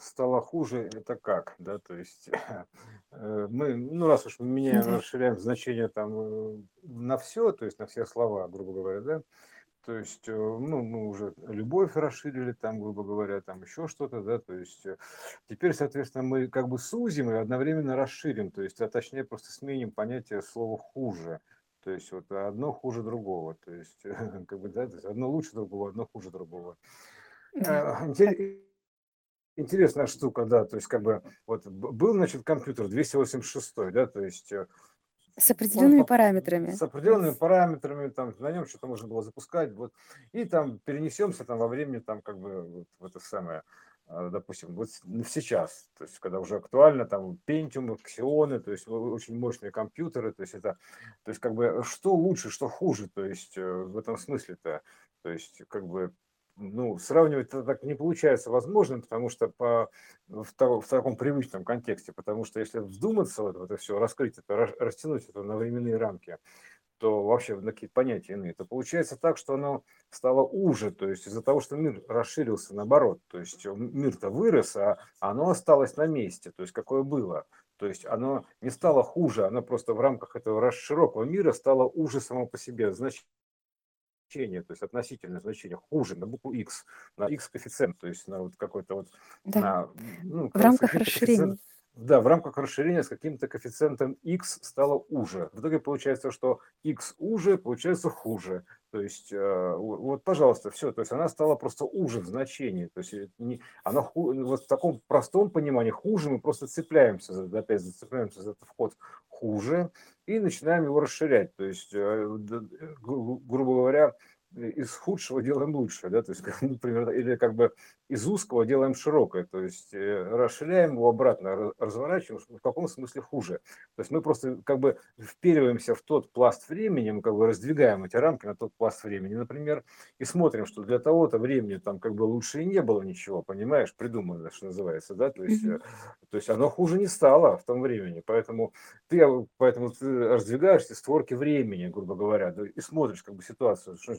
стало хуже, это как, да, то есть э, мы, ну, раз уж мы меняем, расширяем значение там э, на все, то есть на все слова, грубо говоря, да, то есть, э, ну, мы уже любовь расширили там, грубо говоря, там еще что-то, да, то есть теперь, соответственно, мы как бы сузим и одновременно расширим, то есть, а точнее просто сменим понятие слова хуже. То есть вот одно хуже другого, то есть как бы да, то есть одно лучше другого, одно хуже другого. Да. Э, интер- Интересная штука, да, то есть как бы вот был, значит, компьютер 286, да, то есть э, С он определенными по- параметрами. с определенными параметрами, там на нем что-то можно было запускать, вот, и там перенесемся там во времени, там как бы вот в это самое, а, допустим, вот ну, сейчас, то есть когда уже актуально, там Pentium, Xeon, то есть очень мощные компьютеры, то есть это, то есть как бы что лучше, что хуже, то есть э, в этом смысле-то, то есть как бы ну, сравнивать это так не получается возможным, потому что по, в, та- в таком привычном контексте, потому что если вдуматься вот в это все, раскрыть это, рас- растянуть это на временные рамки, то вообще на какие-то понятия иные, то получается так, что оно стало уже, то есть из-за того, что мир расширился наоборот, то есть мир-то вырос, а оно осталось на месте, то есть какое было. То есть оно не стало хуже, оно просто в рамках этого широкого мира стало уже само по себе значение, то есть относительное значение хуже на букву x, на x коэффициент, то есть на вот какой-то вот, Да. на, ну, В рамках расширения. Да, в рамках расширения с каким-то коэффициентом x стало уже. В итоге получается, что x уже, получается хуже. То есть, э, вот, пожалуйста, все. То есть она стала просто уже в значении. То есть э, не, она ху- вот в таком простом понимании хуже мы просто цепляемся, за, опять зацепляемся за этот вход хуже и начинаем его расширять. То есть, э, грубо говоря, из худшего делаем лучше, да, то есть, например, или как бы из узкого делаем широкое, то есть э, расширяем его обратно, разворачиваем, в каком смысле хуже. То есть мы просто как бы впериваемся в тот пласт времени, мы как бы раздвигаем эти рамки на тот пласт времени, например, и смотрим, что для того-то времени там как бы лучше и не было ничего, понимаешь, придумано, что называется, да, то есть, э, то есть оно хуже не стало в том времени, поэтому ты, э, поэтому ты раздвигаешь эти створки времени, грубо говоря, да, и смотришь как бы ситуацию, что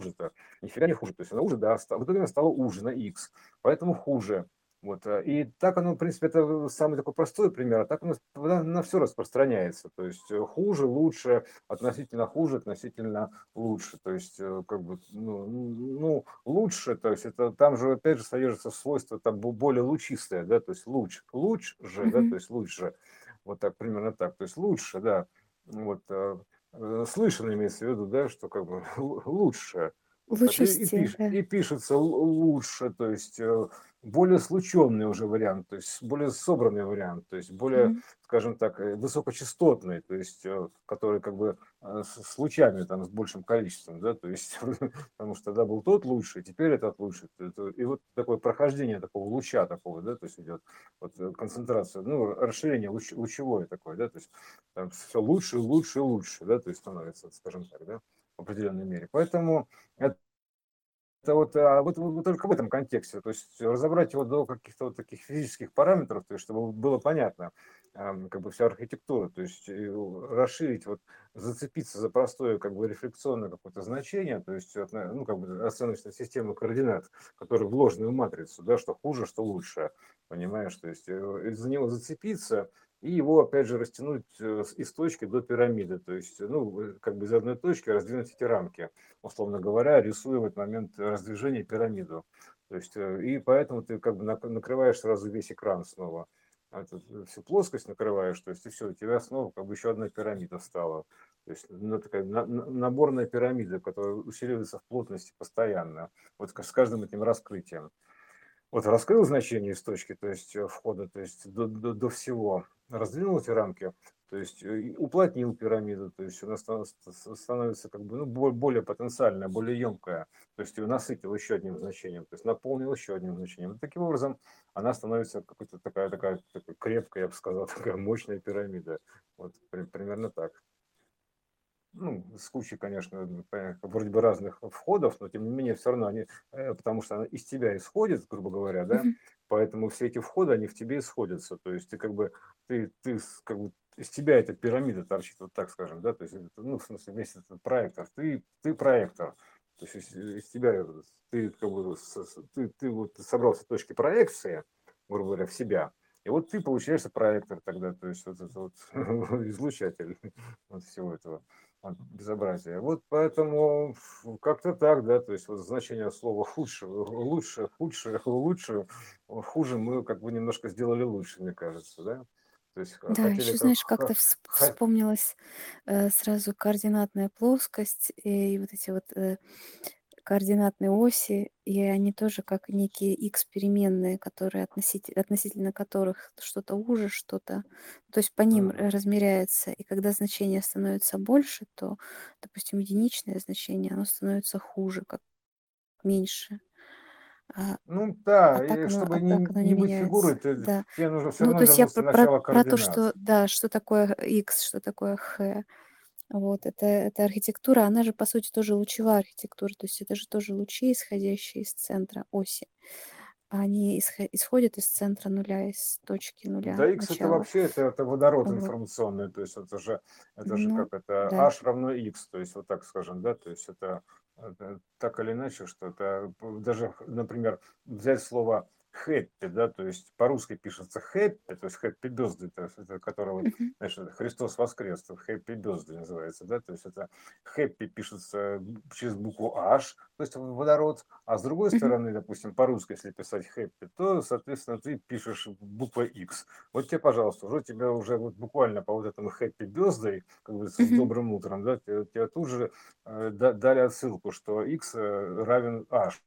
хуже-то? Нифига не хуже. То есть она уже, да, в итоге она стала уже на x, поэтому хуже. Вот. э, И так оно, в принципе, это самый такой простой пример, а так у нас на, на все распространяется. То есть э, хуже, лучше, относительно хуже, относительно лучше. То есть, э, как бы, ну, ну, лучше, то есть это там же, опять же, содержится свойство там бо- более лучистое, да, то есть луч, луч же, да, то есть лучше. Вот так, примерно так. То есть лучше, да. Вот, слышно имеется в виду, да, что как бы лу- лучше. Так. И, и, пиш- и пишется лучше, то есть э, более слученный уже вариант, то есть более собранный вариант, то есть более, Мгм. скажем так, э, высокочастотный, то есть э, который как бы э, с лучами там с большим количеством, да, то есть потому что тогда был тот лучший, теперь этот. Это- И вот такое прохождение такого луча такого, да, то есть идет вот концентрация, ну, расширение луч- лучевое такое, да, то есть там все лучше, лучше, лучше, да, то есть становится, скажем так, да, в определенной мере. Поэтому это это вот, а, вот, вот только в этом контексте, то есть разобрать его до каких-то вот таких физических параметров, то есть чтобы было понятно, как бы вся архитектура, то есть и расширить, вот зацепиться за простое как бы рефлексионное какое-то значение, то есть вот, ну как бы оценочная система координат, которая в ложную матрицу, да, что хуже, что лучше, понимаешь, то есть э, за него зацепиться и его опять же растянуть э, из точки до пирамиды, то есть ну э, как бы из одной точки раздвинуть эти рамки условно говоря, рисуя в этот момент раздвижение пирамиду. То есть, э, и поэтому ты как бы нак- накрываешь сразу весь экран снова. А э, Всю плоскость накрываешь, то есть и все, у тебя снова как бы еще одна пирамида стала. То есть ну, такая на- на- наборная пирамида, которая усиливается в плотности постоянно, вот с каждым этим раскрытием. Вот раскрыл значение из точки, то есть э, входа, то есть до, до, до всего, раздвинул эти рамки, то есть э, уплотнил пирамиду, то есть она ста- ста- становится как бы ну, бо- более потенциальная, более емкая, то есть ее насытил еще одним значением, то есть наполнил еще одним значением. И таким образом она становится какой-то такая, такая, такая крепкая, я бы сказал, такая мощная пирамида. Вот при- примерно так ну, с кучей, конечно, вроде бы разных входов, но тем не менее все равно они, э, потому что она из тебя исходит, грубо говоря, да, поэтому все эти входы, они в тебе исходятся, то есть ты как бы, ты, ты как бы из тебя эта пирамида торчит, вот так скажем, да, то есть, ну, в смысле, весь этот проектор, ты, ты проектор, То есть из, из тебя, ты как бы, ты, ты вот собрался точки проекции, грубо говоря, в себя, и вот ты получаешься проектор тогда, то есть вот этот вот излучатель вот всего этого безобразия. Вот поэтому как-то так, да, то есть вот значение слова худше, лучше, худше, лучше, хуже мы как бы немножко сделали лучше, мне кажется, да. То есть Да, еще, как... знаешь, как-то вспомнилась э, сразу координатная плоскость и вот эти вот э, координатные оси, и они тоже как некие x переменные, которые относительно, относительно которых что-то уже, что-то, то есть по ним Мгм. размеряется, и когда значение становится больше, то, допустим, единичное значение, оно становится хуже, как меньше. А, Ну а да, так и оно, чтобы а не, не не быть фигурой, ты, Да. тебе нужно все Ну, равно то есть я про, про, про то, что, да, что такое x, что такое h. Вот, это, это архитектура, она же, по сути, тоже лучевая архитектура, то есть это же тоже лучи, исходящие из центра оси. Они исхо- исходят из центра нуля, из точки нуля, Да, X это вообще это, это водород Вот. информационный, то есть это же, это же Ну, как это, да. H равно X, то есть вот так скажем, да, то есть это, это так или иначе, что это даже, например, взять слово happy, да, то есть по-русски пишется happy, то есть то есть это, Мгм. знаешь, Христос воскрес, happy birthday называется, да, то есть это happy пишется через букву H, то есть водород, а с другой стороны, допустим, по-русски, если писать happy, то, соответственно, ты пишешь буква X. Вот тебе, пожалуйста, уже тебя уже вот буквально по вот этому happy birthday, как говорится, с добрым утром, да, тебе, тут же э, да- дали отсылку, что X равен H.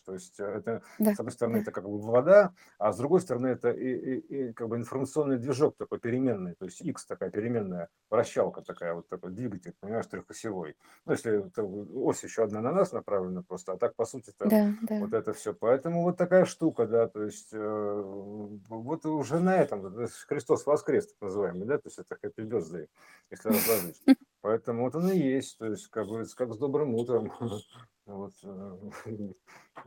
То есть э, это, Да, с одной стороны, это как бы вода, а с другой стороны, это и, и- и как бы информационный движок такой переменный, то есть X такая переменная, вращалка такая, вот такой двигатель, понимаешь, трехосевой. Ну, если это ось еще одна на нас направлена просто, а так, по сути, это Да, да. вот это все. Поэтому вот такая штука, да, то есть э, вот уже на этом, Христос воскрес, так называемый, да, то есть это happy birthday, если разложить. Поэтому вот он и есть, то есть, как говорится, как с добрым утром. Вот, э,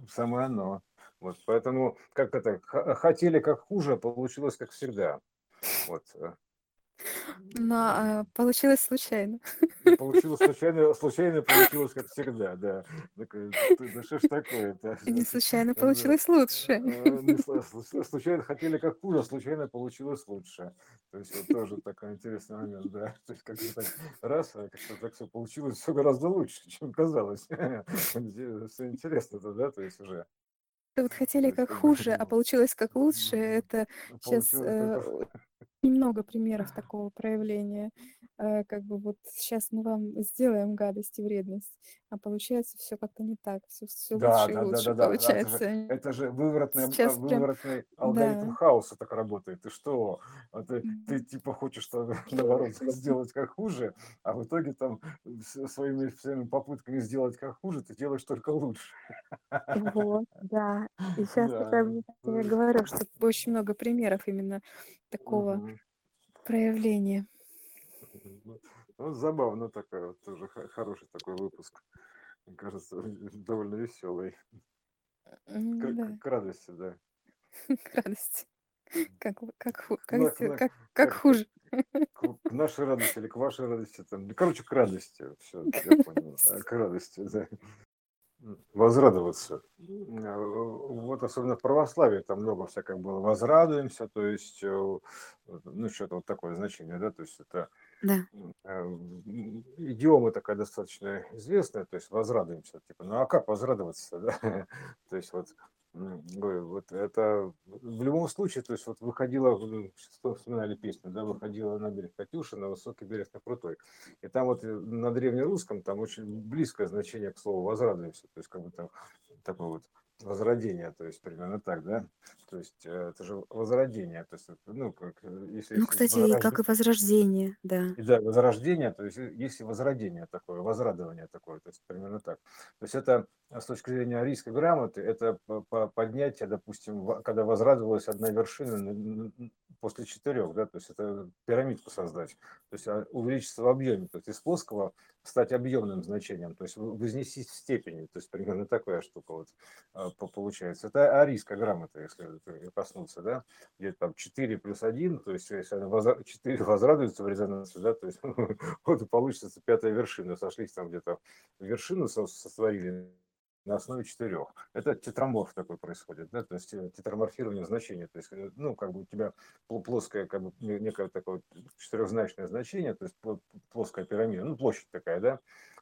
самое оно. Вот, поэтому, как это, хотели как хуже, а получилось как всегда. Вот. Э. Но а, получилось случайно. Получилось случайно, случайно получилось как всегда, да. Такое, ты- Да что ж такое-то? Не случайно получилось лучше. Э, Случайно хотели как хуже, а случайно получилось лучше. То есть вот тоже такой интересный момент, да. То есть как-то так раз, а как-то так все получилось все гораздо лучше, чем казалось. Все интересно-то, да, то есть уже. Вот хотели как хуже, а получилось как лучше. Это сейчас как немного примеров такого проявления. Э, Как бы вот сейчас мы вам сделаем гадость и вредность, а получается все как-то не так, все, все Да, лучше и да, да, лучше да, да, да, это же, получается. это же выворотный, Сейчас прям, выворотный алгоритм да. хаоса так работает. Ты что? А ты, ты типа хочешь что, наоборот сделать как хуже, а в итоге там своими всеми попытками сделать как хуже, ты делаешь только лучше. Вот, да. И сейчас Да. я говорю, что очень много примеров именно такого Мгм. проявления. Ну, ну, забавно вот тоже хороший такой выпуск. Мне кажется, довольно веселый. К, Да, к радости, да. к радости. Как, как, как, На- как, как как- хуже. К, к нашей радости или к вашей радости. Там. Короче, к радости. Все, я понял. А, К радости, да. Возрадоваться. А, Вот особенно в православии там много всякого было. Возрадуемся, то есть, э, ну, что-то вот такое значение, да, то есть это Да. э, идиома такая достаточно известная, то есть возрадуемся, типа, ну а как возрадоваться, да? То есть вот вот это в любом случае, то есть вот выходила, что вспоминали песню, да, выходила на берег Катюша, на высокий берег на крутой. И там вот э, на древнерусском там очень близкое значение к слову возрадуемся, то есть как бы там такое вот возродение, то есть примерно так, да? То есть э, это же возродение, то есть, ну, как, э, если... Ну, если кстати, и возрожда- как и возрождение, да. и да, возрождение, то есть э, есть и возродение такое, возрадование такое, то есть примерно так. То есть это а, с точки зрения арийской грамоты, это по- по- поднятие, допустим, когда возрадовалась одна вершина на- на- после четырех, да, то есть это пирамидку создать, то есть а, увеличиться в объеме, то есть из плоского стать объемным значением, то есть вознесись в степени, то есть примерно такая штука вот а, получается. Это арийская грамота, если коснуться, да, где там 4 плюс 1, то есть если она 4 возрадуется в резонансе, да, то есть вот получится пятая вершина, сошлись там где-то вершину, сотворили на основе четырех. Это тетраморф такой происходит, да, то есть э, тетраморфирование значения, то есть, э, ну, как бы у тебя плоское, как бы некое такое четырехзначное значение, то есть плоская пирамида, ну, площадь такая, да,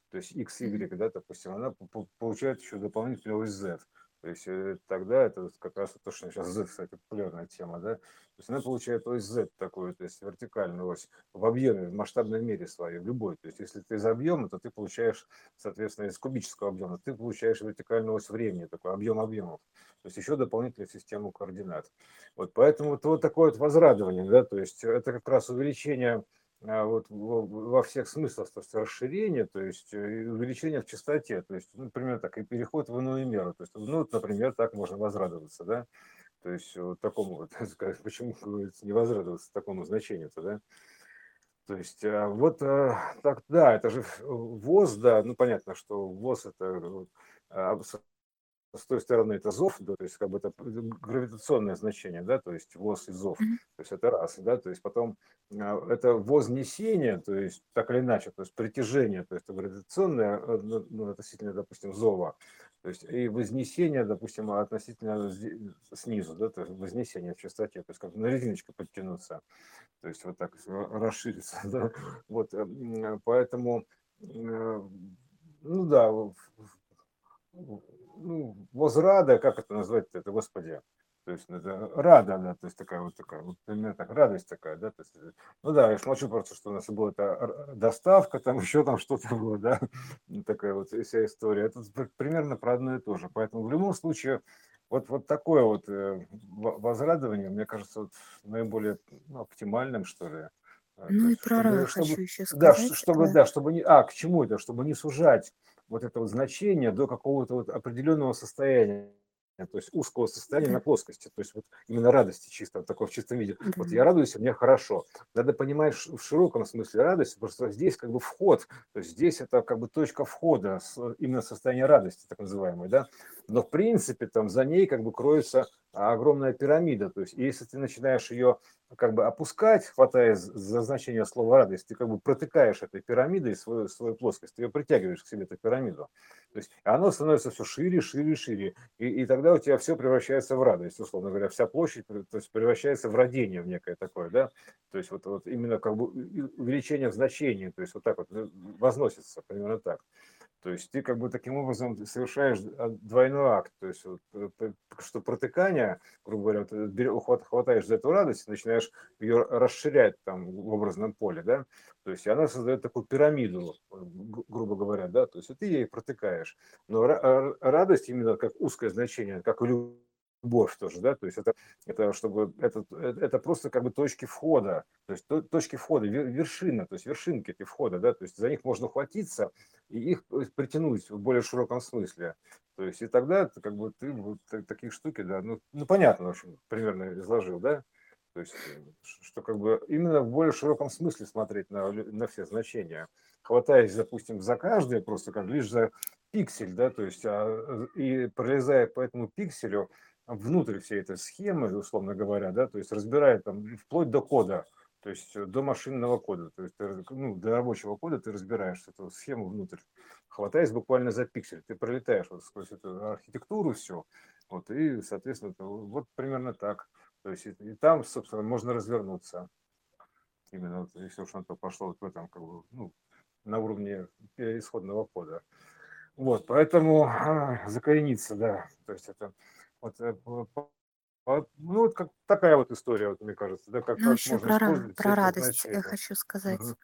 то есть x, y, да, допустим, она получает еще дополнительную ось z. То есть э, тогда это как раз то, что сейчас Z, кстати, популярная тема, да, то есть она получает ось Z такую, то есть вертикальную ось в объеме, в масштабном мире своей, в любой. То есть если ты из объема, то ты получаешь, соответственно, из кубического объема, ты получаешь вертикальную ось времени, такой объем объемов. То есть еще дополнительную систему координат. Вот поэтому вот, вот такое вот возрадование, да, то есть это как раз увеличение вот во всех смыслах, то есть расширение, то есть э, увеличение в частоте, то есть, ну, например, так, и переход в иную меру, то есть, ну, вот, например, так можно возрадоваться, да, то есть вот такому вот, почему говорится, не возрадоваться такому значению-то, да, то есть а, вот а, так, да, это же ВОЗ, да, ну понятно, что ВОЗ это с той стороны это зов, да, то есть как бы это гравитационное значение, да, то есть воз и зов, mm-hmm. то есть это раз, да, то есть потом а, это вознесение, то есть так или иначе, то есть притяжение, то есть это гравитационное э, ну, ну, относительно, допустим, зова, то есть и вознесение, допустим, относительно снизу, да, то есть вознесение в частоте, то есть как на резиночку подтянуться, то есть вот так расшириться, да, вот, э, поэтому, э, ну да, ну, возрада, как это назвать это, господи, то есть это рада, да, то есть такая вот такая, вот именно так, радость такая, да, то есть, ну да, я молчу просто, что у нас была это доставка, там еще там что-то было, да, такая вот вся история, это примерно про одно и то же, поэтому в любом случае вот, вот такое вот э, возрадование, мне кажется, вот наиболее ну, оптимальным, что ли. Э, ну и про чтобы, хочу еще сказать. Да, чтобы, да, чтобы не, а, к чему это, чтобы не сужать вот это вот значение до какого-то вот определенного состояния то есть узкого состояния на плоскости, то есть вот именно радости чисто, вот такого в чистом виде. Вот я радуюсь, мне хорошо. Надо понимать в широком смысле радость, потому что здесь как бы вход, то есть здесь это как бы точка входа, именно состояние радости, так называемой, да. Но в принципе там за ней как бы кроется огромная пирамида, то есть если ты начинаешь ее как бы опускать, хватаясь за значение слова радость, ты как бы протыкаешь этой пирамидой свою, свою плоскость, ты ее притягиваешь к себе, эту пирамиду. То есть оно становится все шире, шире, шире. И, и тогда у тебя все превращается в радость, условно говоря, вся площадь то есть, превращается в родение в некое такое, да. То есть вот, вот именно как бы увеличение в значении, то есть вот так вот э, возносится, примерно так. То есть ты как бы таким образом совершаешь а, двойной акт. То есть вот, э, что протыкание, грубо говоря, вот, э, хватаешь за эту радость, начинаешь ее расширять там в образном поле, да, то есть она создает такую пирамиду, грубо говоря, да, то есть и ты ей протыкаешь. Но радость именно как узкое значение, как у любовь тоже, да, то есть это, это чтобы, это, это просто как бы точки входа, то есть точки входа, вершина, то есть вершинки эти входа, да, то есть за них можно ухватиться и их притянуть в более широком смысле, то есть и тогда как бы ты вот такие штуки, да, ну, ну понятно, в примерно изложил, да, то есть что как бы именно в более широком смысле смотреть на, на все значения, хватаясь, допустим, за каждое, просто как лишь за пиксель, да, то есть а, и пролезая по этому пикселю, внутрь всей этой схемы, условно говоря, да, то есть разбирает там вплоть до кода, то есть э, до машинного кода, то есть ну, для рабочего кода ты разбираешь эту схему внутрь, хватаясь буквально за пиксель, ты пролетаешь вот сквозь эту архитектуру все, вот, и, соответственно, вот примерно так. То есть и, и там, собственно, можно развернуться. Именно вот, если уж на то пошло вот в этом, как бы, ну, на уровне исходного кода. Вот, поэтому а, закорениться, да, то есть это вот, э, ну, вот как такая вот история, вот, мне кажется, да, как, Ну, как еще можно про, про радость я хочу сказать. Мгм.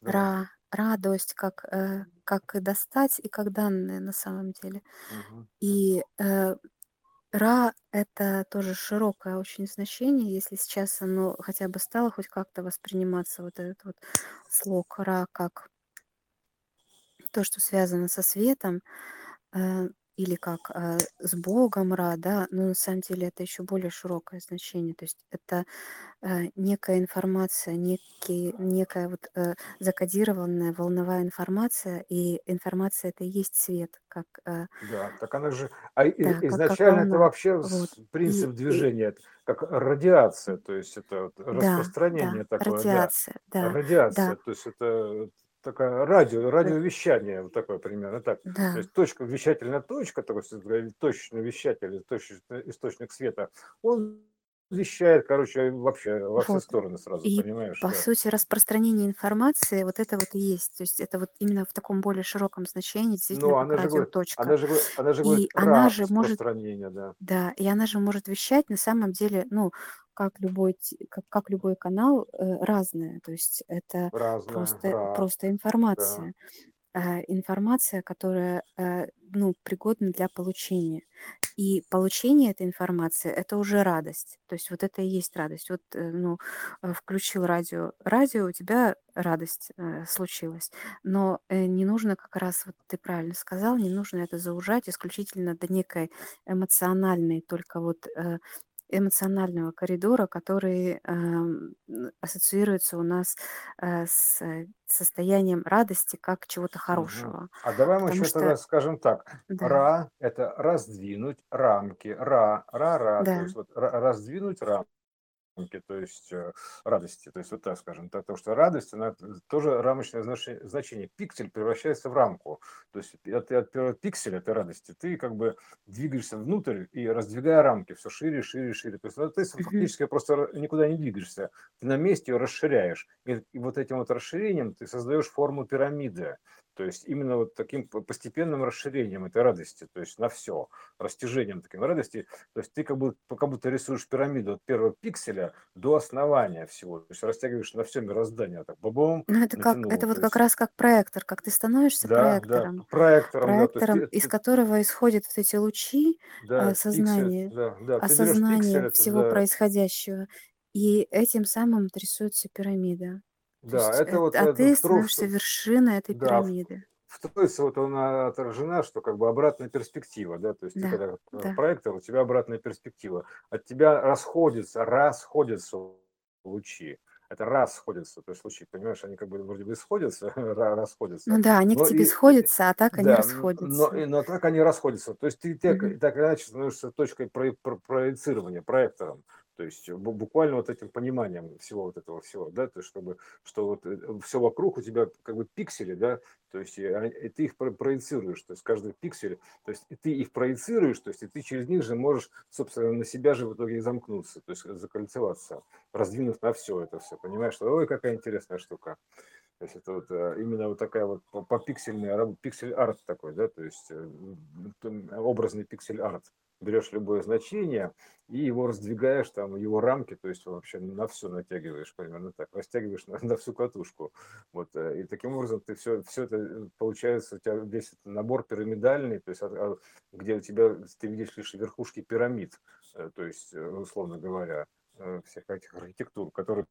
Давай. Про радость, как, э, как и достать, и как данные на самом деле. Мгм. И э, Ра– это тоже широкое очень значение, если сейчас оно хотя бы стало хоть как-то восприниматься, вот этот вот слог Ра, как то, что связано со светом, или как э, с Богом Ра, да, но на самом деле это еще более широкое значение. То есть это э, некая информация, некий, некая вот э, закодированная волновая информация, и информация это и есть свет, как э, Да, так она же, а и- да, как, как изначально это вообще Вот. И, принцип и движения, это как радиация, то есть это да, распространение да, такое, да, радиация, да, да, радиация, то есть это такая радио, ра- радиовещание, вот такое примерно так. То да, есть точка, вещательная точка, такой точечный вещатель, точечный источник света, он вещает, короче, вообще во все вот. стороны сразу, И понимаешь, по да. сути распространение информации вот это вот и есть. То есть это вот именно в таком более широком значении, действительно Но как она же говорит, радиоточка. она же, она же говорит И она же может, распространение, да, да, и она же может вещать на самом деле, ну, как любой, как, как любой канал, э, разное. То есть это разное, просто, ра, просто да. информация. э, информация, которая э, ну, пригодна для получения. И получение этой информации– это уже радость. То есть вот это и есть радость. Вот, э, ну, э, включил радио. Радио, у тебя радость э, случилась. Но э, не нужно как раз, вот ты правильно сказал, не нужно это заужать исключительно до некой эмоциональной, только вот э, эмоционального коридора, который эм, ассоциируется у нас э, с э, состоянием радости как чего-то хорошего. А давай мы Потому еще тогда что, скажем так. да, Ра– это раздвинуть рамки. Ра, ра-ра, то да, есть вот ра- раздвинуть рамки, то есть э, радости. То есть вот так скажем. так, Потому что радость, она тоже рамочное значение. Пиксель превращается в рамку. То есть от, от первого пикселя этой радости ты как бы двигаешься внутрь и раздвигая рамки все шире, шире, шире. То есть ну, ты фактически просто никуда не двигаешься. Ты на месте ее расширяешь. И, и вот этим вот расширением ты создаешь форму пирамиды. То есть именно вот таким постепенным расширением этой радости, то есть на все, растяжением таким радости. То есть ты как будто, как будто рисуешь пирамиду от первого пикселя до основания всего. То есть растягиваешь на все мироздание. Так, бабум, Ну, это как, натянул. это вот То как есть, раз как проектор, как ты становишься да, да, проектором, проектором, да. Есть проектором, из ты- которого исходят вот эти лучи да, пиксель, сознания, да, да. Осознания пиксель, это, всего да, происходящего, и этим самым рисуется пирамида. То да, есть, это э, вот а ты становишься вершиной этой да, в, пирамиды. в тройце вот она отражена, что как бы обратная перспектива, да, то есть ты Да, когда э, да. проектор, у тебя обратная перспектива, от тебя расходятся, расходятся лучи, это расходятся, то есть лучи, понимаешь, они как бы вроде бы сходятся, ра- расходятся, Ну да, они к но тебе и, сходятся, а так они да, н- но, расходятся. и- но так они расходятся. То есть ты так, Мгм. так или иначе становишься точкой про- про- проецирования, проектором. То есть бу- буквально вот этим пониманием всего вот этого всего, да, то есть чтобы, что вот все вокруг у тебя как бы пиксели, да, то есть и, они- и ты их про- проецируешь, то есть каждый пиксель, то есть и ты их проецируешь, то есть и ты через них же можешь, собственно, на себя же в итоге и замкнуться, то есть закольцеваться, раздвинув на все это все, понимаешь, что, ой, какая интересная штука. То есть это вот э, именно вот такая вот по- попиксельная, раб- пиксель-арт такой, да, то есть э, образный пиксель-арт. Берешь любое значение и его раздвигаешь, там, его рамки, то есть вообще на все натягиваешь, примерно так, растягиваешь на, на всю катушку. Вот, э, и таким образом ты все, все это, э, получается, у тебя весь этот набор пирамидальный, то есть от- где у тебя, ты видишь лишь верхушки пирамид, э, то есть, условно говоря, всех этих архитектур, которые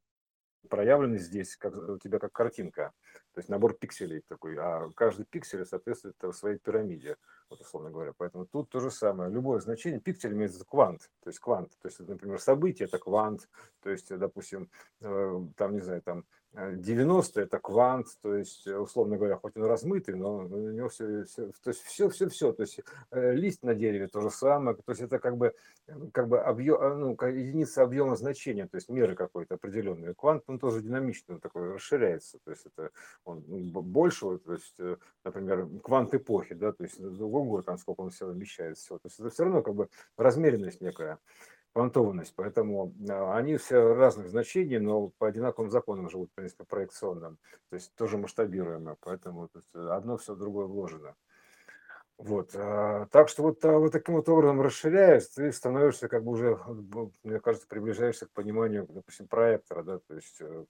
проявлены здесь как, у тебя как картинка, то есть набор пикселей такой, а каждый пиксель соответствует э, своей пирамиде, вот условно говоря. Поэтому тут то же самое. Любое значение, пиксель имеет квант, то есть квант, то есть, например, событие это квант, то есть, допустим, э, там, не знаю, там э, 90 это квант, то есть, э, условно говоря, хоть он размытый, но у него все, все то есть все, все, все, то есть э, лист на дереве то же самое, то есть это как бы, э, как бы объем, ну, единица объема значения, то есть меры какой-то определенной. Квант, он тоже динамичный, он такой расширяется, то есть это он ну, больше, то есть, э, например, квант эпохи, да, то есть ого, там сколько он всего вмещает всего, то есть это все равно как бы размеренность некая квантованность, поэтому а, они все разных значений, но по одинаковым законам живут, в принципе, проекционным, то есть тоже масштабируемо, поэтому одно все в другое вложено. Вот, а, так что вот, а, вот таким вот образом расширяясь, ты становишься как бы уже, мне кажется, приближаешься к пониманию, допустим, проектора, да, то есть э,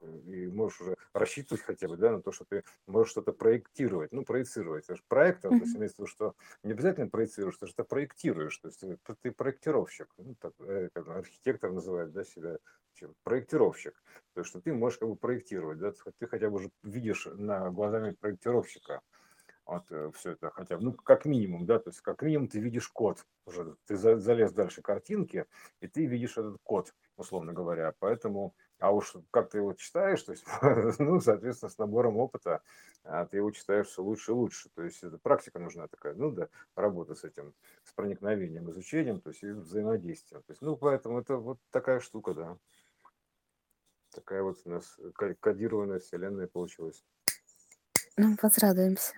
и можешь уже рассчитывать хотя бы, да, на то, что ты можешь что-то проектировать, ну, проецировать. Это же проектор, то есть имеется в виду, что не обязательно проецируешь, ты же это проектируешь, то есть ты, ты проектировщик, ну, так, э, архитектор называет, да, себя, чем, проектировщик, то есть что ты можешь как бы проектировать, да, ты хотя бы уже видишь на глазами проектировщика, вот э, все это хотя бы, ну, как минимум, да, то есть как минимум ты видишь код, уже ты залез дальше картинки, и ты видишь этот код, условно говоря, поэтому, а уж как ты его читаешь, то есть, ну, соответственно, с набором опыта а, ты его читаешь все лучше и лучше, то есть это практика нужна такая, ну, да, работа с этим, с проникновением, изучением, то есть и взаимодействием, то есть, ну, поэтому это вот такая штука, да, такая вот у нас кодированная вселенная получилась. Ну, возрадуемся.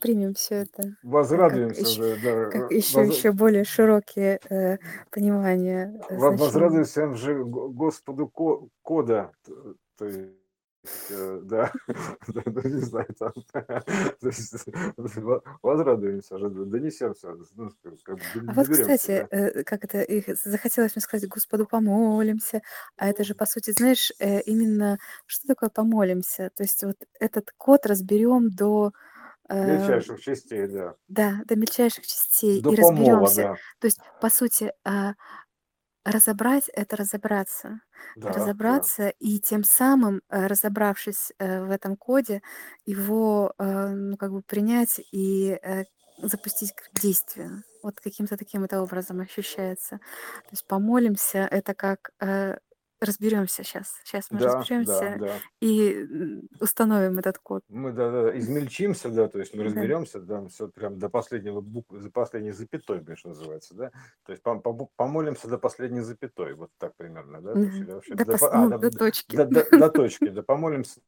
Примем все это. Как Возрадуемся еще, да. как еще, Воз... еще более широкие э, понимания э, Возрадуемся же Господу кода. То есть Э, да, не знаю, там, возрадуемся, донесемся, ну, как А вот, кстати, э, как это, захотелось мне сказать, Господу помолимся, а это же, по сути, знаешь, э, именно что такое помолимся? То есть вот этот код разберем до мельчайших частей, да. Да, до мельчайших частей до и разберемся. Да. То есть, по сути, а, Разобрать- это разобраться. Да, да. Разобраться и тем самым, э, разобравшись, э, в этом коде, его, э, ну, как бы принять и, э, запустить к действию. Вот каким-то таким это образом ощущается. То есть помолимся- это как, э, разберемся сейчас. Сейчас мы Да, да, разберемся да. и, установим этот код. Мы, да, да, измельчимся, да, то есть мы Да. разберемся, да, все прям до последнего буквы, до последней запятой, конечно, называется, да. То есть пом- пом- помолимся до последней запятой, вот так примерно, да. То есть, или вообще До до, пос по- а, ну, до, до точки. до, до- до точки, да, помолимся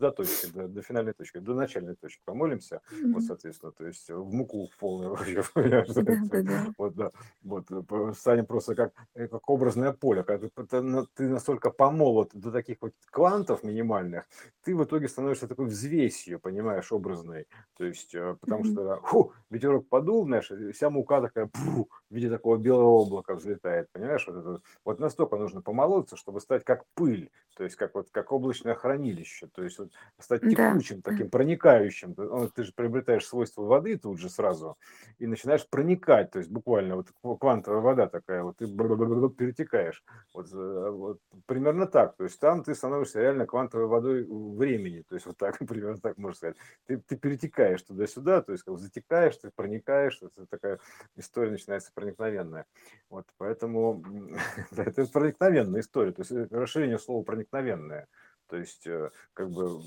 до точки, до, до финальной точки, до начальной точки помолимся, вот, соответственно, то есть в муку в полную вообще, вот, да, вот, э, станем просто как, э, как образное поле, когда ты, ты настолько помолот до таких вот квантов минимальных, ты в итоге становишься такой взвесью, понимаешь, образной, то есть, э, потому что, фу, ветерок подул, знаешь, вся мука такая, пу, в виде такого белого облака взлетает, понимаешь, вот, это, вот настолько нужно помолоться, чтобы стать как пыль, то есть как вот как облачное хранилище, то есть вот стать текучим, да. таким проникающим. Ты же приобретаешь свойства воды тут же сразу и начинаешь проникать, то есть буквально вот квантовая вода такая, вот ты перетекаешь. Вот, э, вот примерно так. То есть там ты становишься реально квантовой водой времени, то есть вот так примерно так можно сказать. Ты, ты перетекаешь туда-сюда, то есть как затекаешь, ты проникаешь, это такая история начинается проникновенная. Вот поэтому это проникновенная история, то есть э, расширение слова проникновенное. То есть, э, как бы,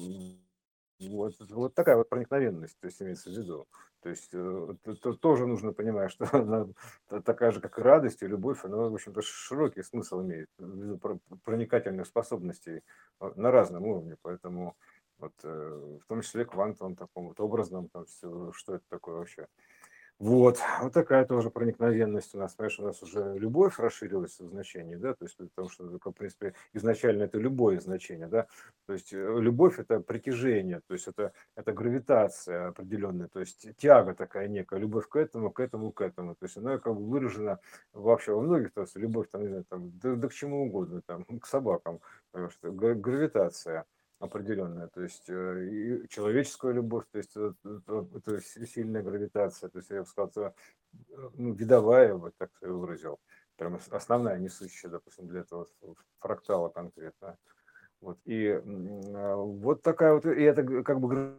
вот, вот такая вот проникновенность, то есть имеется в виду. То есть это тоже нужно понимать, что она такая же, как и радость и любовь, она, в общем-то, широкий смысл имеет, проникательных способностей на разном уровне, поэтому вот, э, в том числе квантовом таком вот образном, там все, что это такое вообще. Вот, вот такая тоже проникновенность у нас, понимаешь, у нас уже любовь расширилась в значении, да, то есть потому что, в принципе, изначально это любое значение, да, то есть э, любовь это притяжение, то есть это, это гравитация определенная, то есть тяга такая некая, любовь к этому, к этому, к этому, то есть она как бы выражена вообще во многих, то есть любовь там, не знаю, там, да, да к чему угодно, там, к собакам, потому что гравитация, определенная, то есть э, и человеческая любовь, то есть это, сильная гравитация, то есть я бы сказал, это, ну, видовая, вот так я выразил, прям основная несущая, допустим, для этого фрактала конкретно. Вот, и а, вот такая вот, и это как бы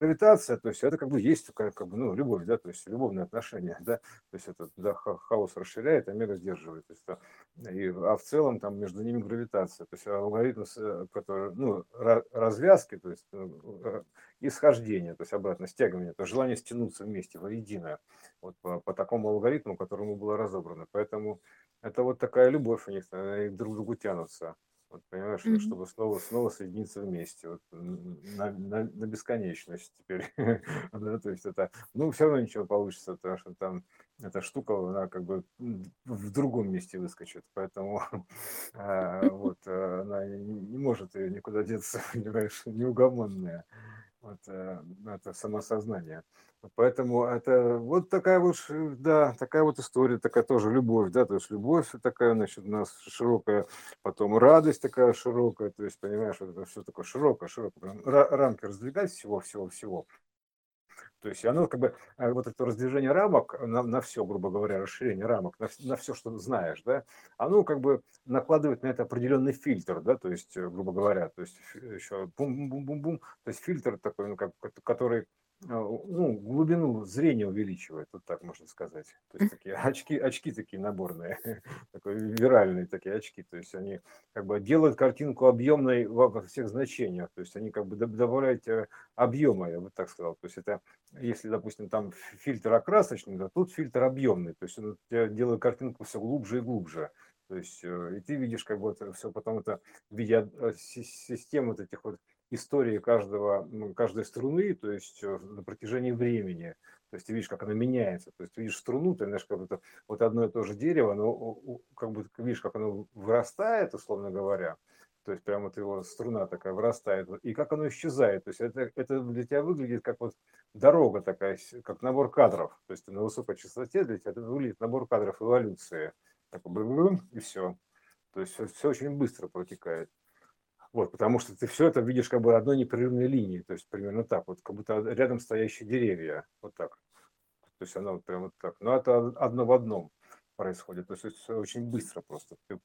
гравитация, то есть это как бы есть такая, как бы, ну, любовь, да, то есть любовные отношения, да, то есть это, да, хаос расширяет, омега сдерживает, то есть, это, и, а в целом там между ними гравитация, то есть алгоритм, который, ну, развязки, то есть ну, э, исхождение, то есть обратно стягивание, то желание стянуться вместе воедино, вот по, по такому алгоритму, которому было разобрано, поэтому это вот такая любовь у них, они друг к другу тянутся. Вот, понимаешь, mm-hmm. чтобы снова, снова соединиться вместе, вот, на, на, на бесконечность теперь. да, то есть это, ну, все равно ничего получится, потому что там эта штука, она как бы в другом месте выскочит, поэтому а, вот, она не, не может ее никуда деться, понимаешь, неугомонная. Вот, э, это самосознание. Поэтому это вот такая вот, да, такая вот история, такая тоже любовь, да, то есть любовь такая, значит, у нас широкая, потом радость такая широкая, то есть, понимаешь, это все такое широкое, широкое, рамки раздвигать всего, всего, всего. То есть оно как бы, э, вот это раздвижение рамок на, на все, грубо говоря, расширение рамок, на, на все, что знаешь, да, оно как бы накладывает на это определенный фильтр, да, то есть, э, грубо говоря, то есть еще бум-бум-бум-бум, то есть фильтр такой, ну, как, который ну, глубину зрения увеличивает, вот так можно сказать. То есть такие очки, очки такие наборные, такой виральные такие очки. То есть они как бы делают картинку объемной во всех значениях. То есть они как бы добавляют э, объема, я бы так сказал. То есть это, если, допустим, там фильтр окрасочный, то тут фильтр объемный. То есть он делает картинку все глубже и глубже. То есть э, и ты видишь как бы это все потом это в виде э, системы вот этих вот истории каждого, каждой струны, то есть э, на протяжении времени. То есть ты видишь, как она меняется. То есть ты видишь струну, ты знаешь, как будто вот одно и то же дерево, но как бы видишь, как оно вырастает, условно говоря. То есть прямо вот его струна такая вырастает. И как оно исчезает. То есть это, это для тебя выглядит как вот дорога такая, как набор кадров. То есть на высокой частоте для тебя это выглядит набор кадров эволюции. Такой и все. То есть все, все очень быстро протекает. Вот, потому что ты все это видишь как бы одной непрерывной линии, то есть примерно так, вот как будто рядом стоящие деревья, вот так. То есть оно вот прям вот так. Но это одно в одном происходит. То есть очень быстро просто. Ты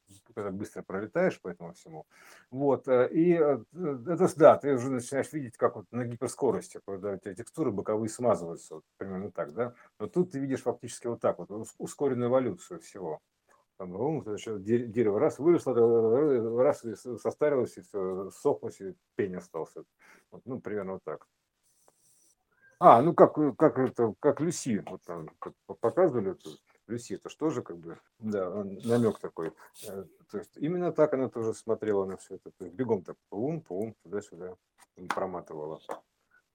быстро пролетаешь по этому всему. Вот. Э, и э, это, да, ты уже начинаешь видеть, как вот на гиперскорости, когда эти текстуры боковые смазываются. Вот, примерно так, да. Но тут ты видишь фактически вот так вот, ускоренную эволюцию всего там, дерево раз выросло, раз состарилось, и все, сохлось, и пень остался. Вот, ну, примерно вот так. А, ну как, как это, как Люси, вот там показывали эту Люси, это что же как бы, да, намек такой. Э, то есть именно так она тоже смотрела на все это. То есть бегом так пум, пум, туда-сюда проматывала,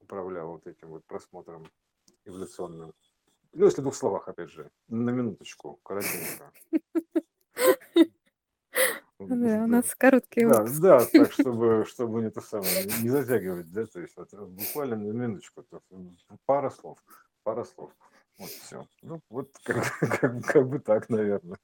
управляла вот этим вот просмотром эволюционным. Ну, если в двух словах, опять же, на минуточку, коротенько. Да, у нас короткий Да, да, так, чтобы, чтобы не то самое, не затягивать, да, то есть вот, буквально на минуточку, то, пара слов, пара слов. Вот все. Ну, вот как, как, как бы так, наверное.